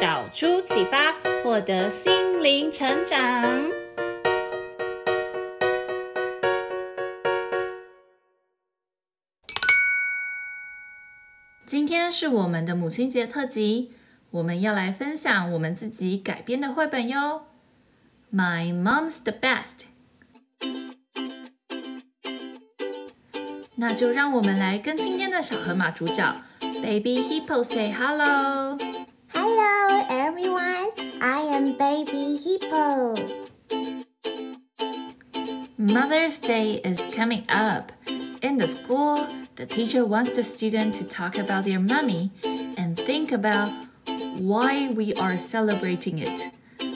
导出启发，获得心灵成长。今天是我们的母亲节特辑，我们要来分享我们自己改编的绘本哟。My Mom's the best。那就让我们来跟今天的小河马主角。Baby Hippo say hello. Hello everyone, I am Baby Hippo. Mother's Day is coming up. In the school, the teacher wants the student to talk about their mommy and think about why we are celebrating it.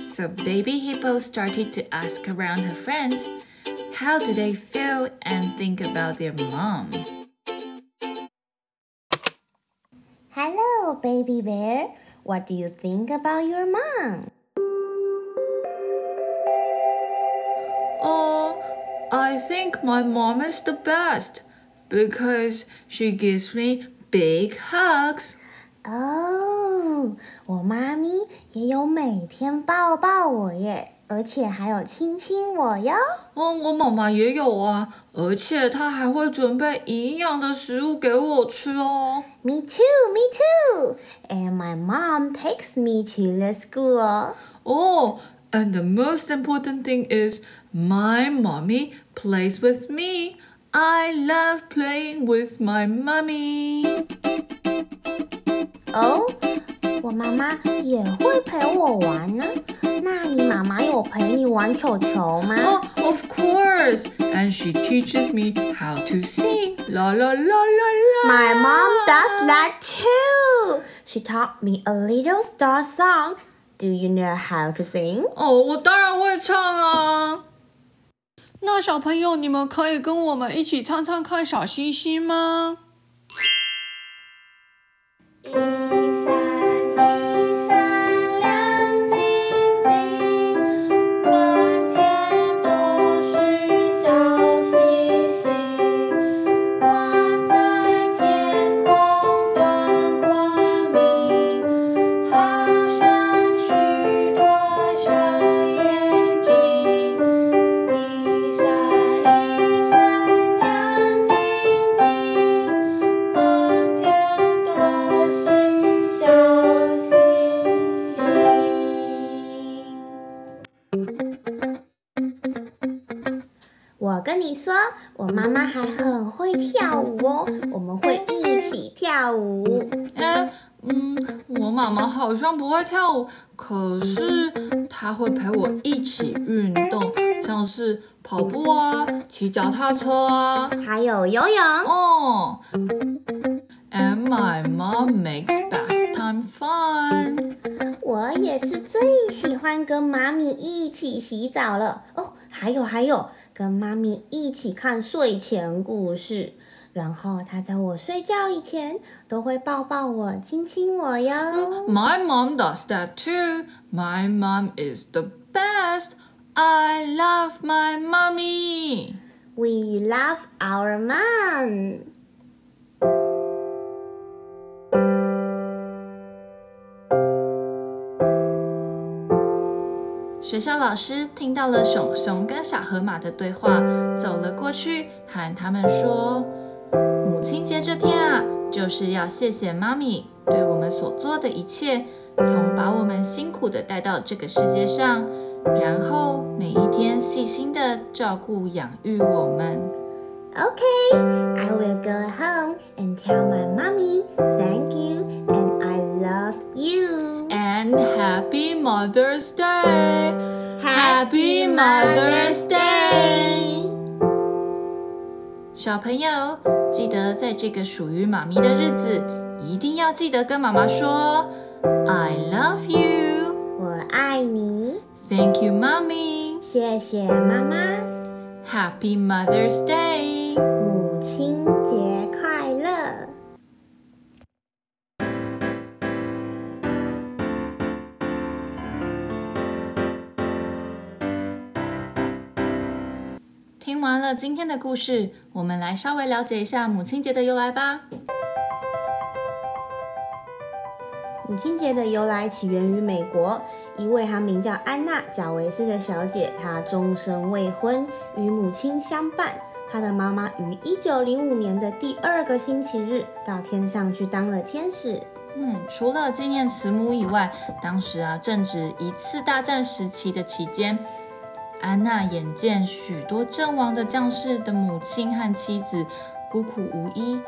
So Baby Hippo started to ask around her friends, how do they feel and think about their mom? Hello, baby bear. What do you think about your mom? Oh, I think my mom is the best because she gives me big hugs. Oh, 我妈咪也有每天抱抱我耶。而且还有亲亲我哟。嗯，我妈妈也有啊，而且她还会准备营养的食物给我吃哦。Me too, me too. And my mom takes me to the school. Oh, and the most important thing is my mommy plays with me. I love playing with my mommy. Oh, 我妈妈也会陪我玩呢。那你妈妈有陪你玩球球吗？Oh, of course. And she teaches me how to sing. La la la la la. My mom does that too. She taught me a little star song. Do you know how to sing? 哦我当然会唱啊。那小朋友，你们可以跟我们一起唱唱看小星星吗？我跟你说，我妈妈还很会跳舞哦，我们会一起跳舞。哎，嗯，我妈妈好像不会跳舞，可是她会陪我一起运动，像是跑步啊、骑脚踏车啊，还有游泳。哦，And my mom makes bath time fun。我也是最喜欢跟妈咪一起洗澡了。哦，还有还有。跟妈咪一起看睡前故事，然后她在我睡觉以前都会抱抱我、亲亲我哟。My mom does that too. My mom is the best. I love my mommy. We love our mom. 学校老师听到了熊熊跟小河马的对话，走了过去，喊他们说：“母亲节这天啊，就是要谢谢妈咪对我们所做的一切，从把我们辛苦的带到这个世界上，然后每一天细心的照顾养育我们。” Okay, I will go home and tell my mommy thank you and I love you. And Happy Mother's Day! Happy Mother's Day! 小朋友，记得在这个属于妈咪的日子，一定要记得跟妈妈说 I love you，我爱爱你。Thank you, mommy. 谢谢妈妈。Happy Mother's Day. 听完了今天的故事，我们来稍微了解一下母亲节的由来吧。母亲节的由来起源于美国，一位她名叫安娜·贾维斯的小姐，她终身未婚，与母亲相伴。她的妈妈于一九零五年的第二个星期日到天上去当了天使。嗯，除了纪念慈母以外，当时啊正值一次大战时期的期间，安娜眼见许多阵亡的将士的母亲和妻子孤苦无依，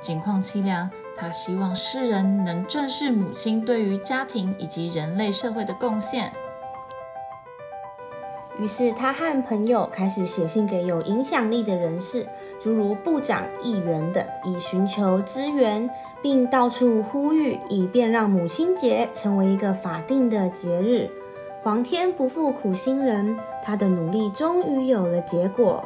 境况凄凉。他希望世人能正视母亲对于家庭以及人类社会的贡献。于是，他和朋友开始写信给有影响力的人士，诸如部长、议员等，以寻求支援，并到处呼吁，以便让母亲节成为一个法定的节日。皇天不负苦心人，他的努力终于有了结果。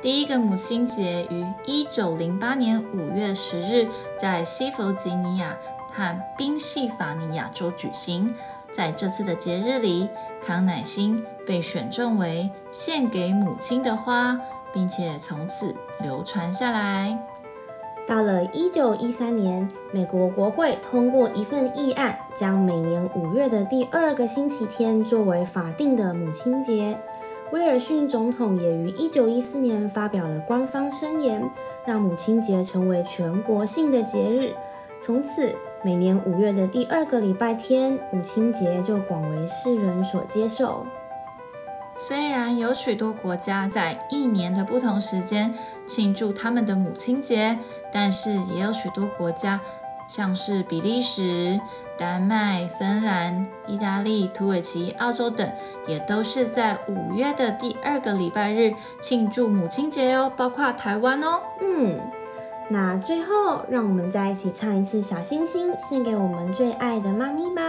第一个母亲节于一九零八年五月十日，在西弗吉尼亚和宾夕法尼亚州举行。在这次的节日里，康乃馨被选中为献给母亲的花，并且从此流传下来。到了一九一三年，美国国会通过一份议案，将每年五月的第二个星期天作为法定的母亲节。威尔逊总统也于一九一四年发表了官方声言，让母亲节成为全国性的节日。从此，每年五月的第二个礼拜天，母亲节就广为世人所接受。虽然有许多国家在一年的不同时间庆祝他们的母亲节，但是也有许多国家，像是比利时、丹麦、芬兰、意大利、土耳其、澳洲等，也都是在五月的第二个礼拜日庆祝母亲节哦，包括台湾哦。嗯，那最后让我们再一起唱一次《小星星》，献给我们最爱的妈咪吧。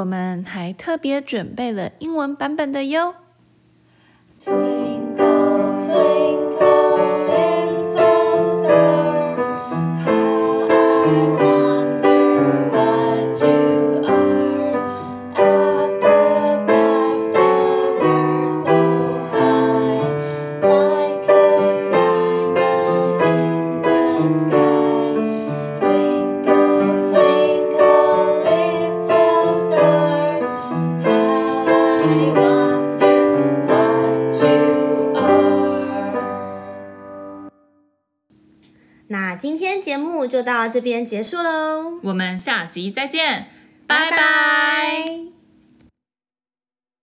我们还特别准备了英文版本的哟。就到这边结束喽。我们下集再见拜拜。